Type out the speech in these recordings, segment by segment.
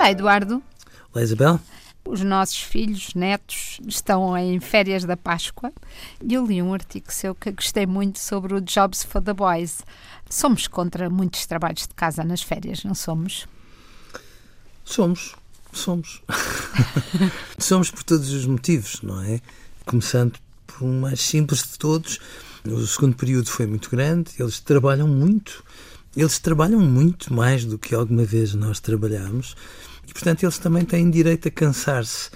Olá, Eduardo. Olá, Isabel. Os nossos filhos, netos, estão em férias da Páscoa e eu li um artigo seu que gostei muito sobre o Jobs for the Boys. Somos contra muitos trabalhos de casa nas férias, não somos? Somos, somos. somos por todos os motivos, não é? Começando por um mais simples de todos. O segundo período foi muito grande, eles trabalham muito. Eles trabalham muito mais do que alguma vez nós trabalhamos e, portanto, eles também têm direito a cansar-se.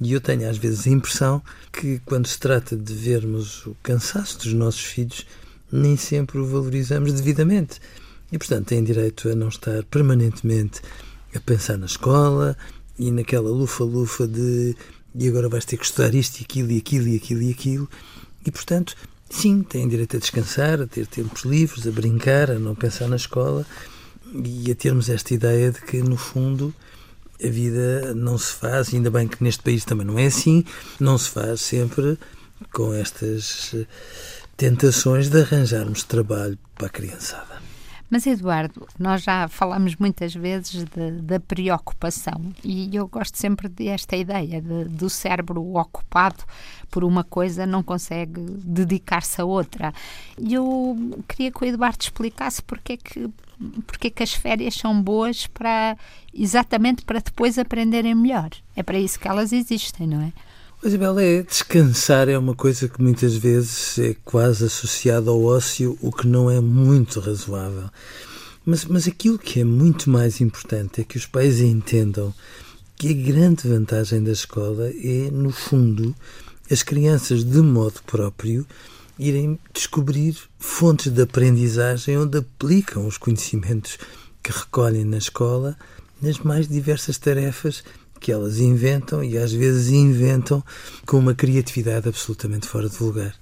E eu tenho às vezes a impressão que, quando se trata de vermos o cansaço dos nossos filhos, nem sempre o valorizamos devidamente. E, portanto, têm direito a não estar permanentemente a pensar na escola e naquela lufa-lufa de e agora vais ter que estudar isto e aquilo e aquilo e aquilo e aquilo. E, portanto, sim, têm direito a descansar, a ter tempos livres, a brincar, a não pensar na escola e a termos esta ideia de que, no fundo, a vida não se faz, ainda bem que neste país também não é assim, não se faz sempre com estas tentações de arranjarmos trabalho para a criançada. Mas, Eduardo, nós já falamos muitas vezes de, da preocupação e eu gosto sempre desta ideia de, do cérebro ocupado por uma coisa não consegue dedicar-se a outra. E eu queria que o Eduardo explicasse porque é que porque é que as férias são boas para exatamente para depois aprenderem melhor. É para isso que elas existem, não é? Isabel, é descansar é uma coisa que muitas vezes é quase associada ao ócio, o que não é muito razoável. Mas, mas aquilo que é muito mais importante é que os pais entendam que a grande vantagem da escola é, no fundo, as crianças, de modo próprio, irem descobrir fontes de aprendizagem onde aplicam os conhecimentos que recolhem na escola nas mais diversas tarefas que elas inventam e às vezes inventam com uma criatividade absolutamente fora de lugar.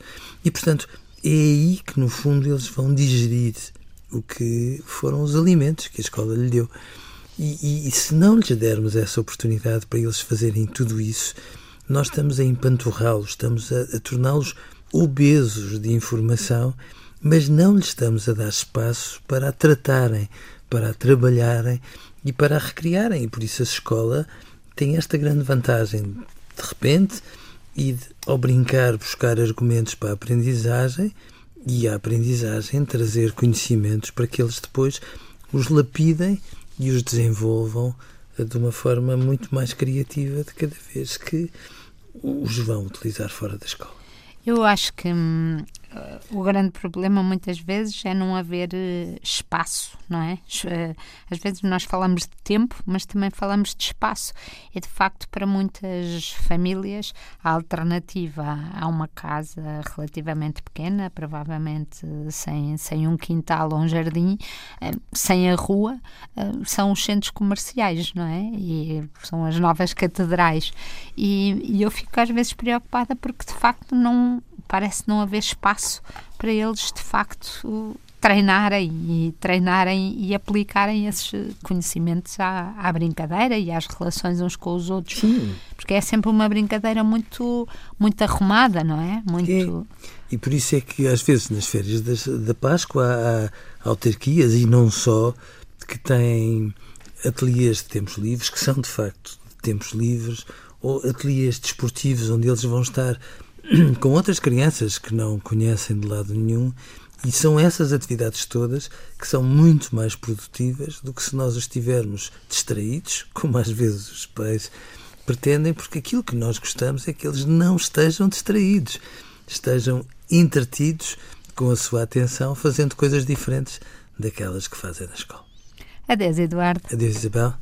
E, portanto, é aí que, no fundo, eles vão digerir o que foram os alimentos que a escola lhe deu. E, e, e se não lhes dermos essa oportunidade para eles fazerem tudo isso, nós estamos a empanturrá-los, estamos a, a torná-los obesos de informação, mas não lhes estamos a dar espaço para a tratarem, para a trabalharem e para a recriarem. E por isso a escola tem esta grande vantagem, de repente, e ao brincar, buscar argumentos para a aprendizagem e a aprendizagem trazer conhecimentos para que eles depois os lapidem e os desenvolvam eh, de uma forma muito mais criativa de cada vez que os vão utilizar fora da escola. Eu acho que hum, o grande problema muitas vezes é não haver uh, espaço, não é? Uh, às vezes nós falamos de tempo, mas também falamos de espaço. E de facto, para muitas famílias, a alternativa a uma casa relativamente pequena, provavelmente sem, sem um quintal ou um jardim, sem a rua, são os centros comerciais, não é? E são as novas catedrais. E, e eu fico às vezes preocupada porque de facto não parece não haver espaço para eles de facto treinarem e treinarem e aplicarem esses conhecimentos à, à, brincadeira e às relações uns com os outros. Sim. porque é sempre uma brincadeira muito muito arrumada não é? Muito e por isso é que às vezes nas férias das, da Páscoa há, há autarquias e não só que têm ateliês de tempos livres que são de facto tempos livres ou ateliês desportivos onde eles vão estar com outras crianças que não conhecem de lado nenhum e são essas atividades todas que são muito mais produtivas do que se nós estivermos distraídos, como às vezes os pais pretendem, porque aquilo que nós gostamos é que eles não estejam distraídos, estejam entretidos com a sua atenção, fazendo coisas diferentes daquelas que fazem na escola. Adeus, Eduardo. Adeus, Isabel.